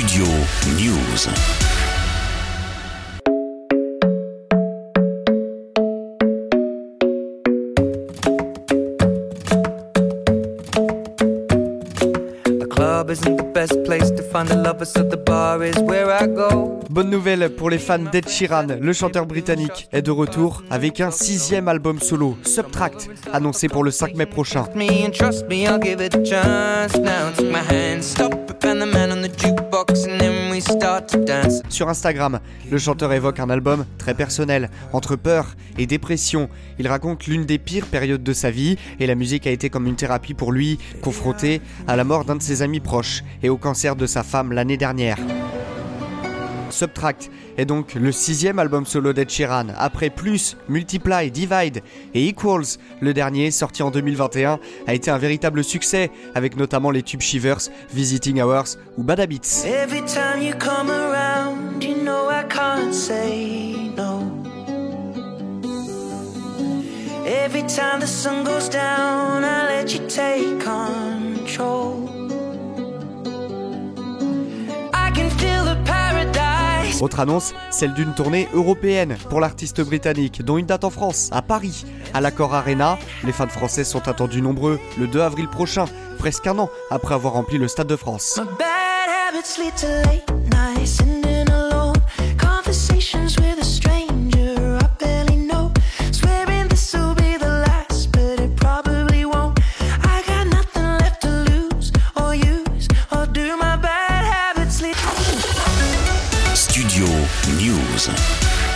Studio News. Bonne nouvelle pour les fans d'Ed Sheeran, le chanteur britannique est de retour avec un sixième album solo, Subtract, annoncé pour le 5 mai prochain. Sur Instagram, le chanteur évoque un album très personnel, entre peur et dépression. Il raconte l'une des pires périodes de sa vie et la musique a été comme une thérapie pour lui, confronté à la mort d'un de ses amis proches et au cancer de sa femme l'année dernière. Subtract est donc le sixième album solo d'Ed Sheeran, après Plus, Multiply, Divide et Equals. Le dernier, sorti en 2021, a été un véritable succès, avec notamment les tubes Shivers, Visiting Hours ou Bad Habits. Every time the sun goes down, let you take control. Autre annonce, celle d'une tournée européenne pour l'artiste britannique, dont une date en France, à Paris, à l'Accor Arena. Les fans français sont attendus nombreux le 2 avril prochain, presque un an après avoir rempli le Stade de France. News.